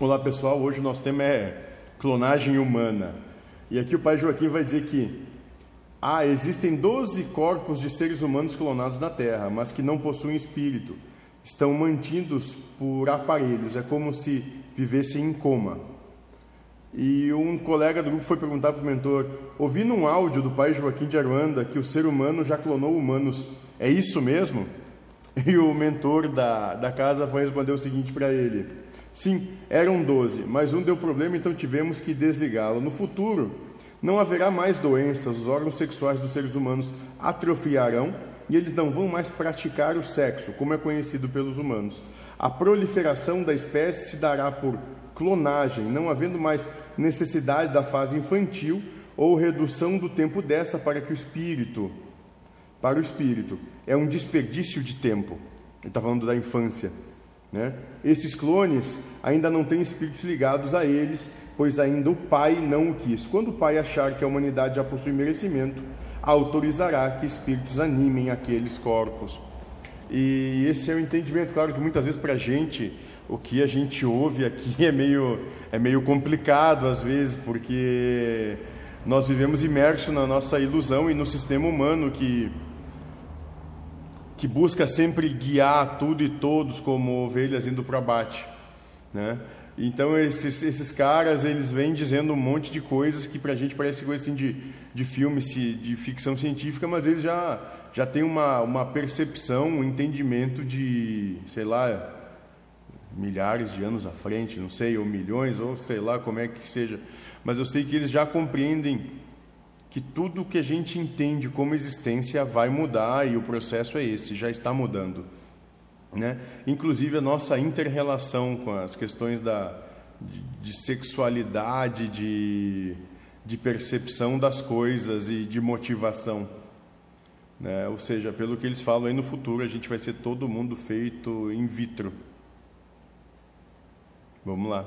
Olá pessoal, hoje o nosso tema é clonagem humana. E aqui o pai Joaquim vai dizer que ah, existem 12 corpos de seres humanos clonados na Terra, mas que não possuem espírito. Estão mantidos por aparelhos, é como se vivessem em coma. E um colega do grupo foi perguntar para o mentor: ouvindo um áudio do pai Joaquim de Aruanda que o ser humano já clonou humanos, é isso mesmo? E o mentor da, da casa foi responder o seguinte para ele: Sim, eram 12, mas um deu problema, então tivemos que desligá-lo. No futuro, não haverá mais doenças, os órgãos sexuais dos seres humanos atrofiarão e eles não vão mais praticar o sexo, como é conhecido pelos humanos. A proliferação da espécie se dará por clonagem, não havendo mais necessidade da fase infantil ou redução do tempo dessa para que o espírito, para o espírito, é um desperdício de tempo. Ele está falando da infância. Né? Esses clones ainda não têm espíritos ligados a eles, pois ainda o pai não o quis. Quando o pai achar que a humanidade já possui merecimento, autorizará que espíritos animem aqueles corpos. E esse é o entendimento, claro que muitas vezes para a gente o que a gente ouve aqui é meio, é meio complicado às vezes, porque nós vivemos imersos na nossa ilusão e no sistema humano que, que busca sempre guiar tudo e todos como ovelhas indo para o abate. Né? Então esses, esses caras eles vêm dizendo um monte de coisas que para a gente parece coisa assim de, de filme, de ficção científica, mas eles já, já têm uma, uma percepção, um entendimento de, sei lá, milhares de anos à frente, não sei, ou milhões, ou sei lá como é que seja, mas eu sei que eles já compreendem que tudo que a gente entende como existência vai mudar e o processo é esse, já está mudando. Né? Inclusive a nossa interrelação com as questões da, de, de sexualidade, de, de percepção das coisas e de motivação. Né? Ou seja, pelo que eles falam aí no futuro, a gente vai ser todo mundo feito in vitro. Vamos lá.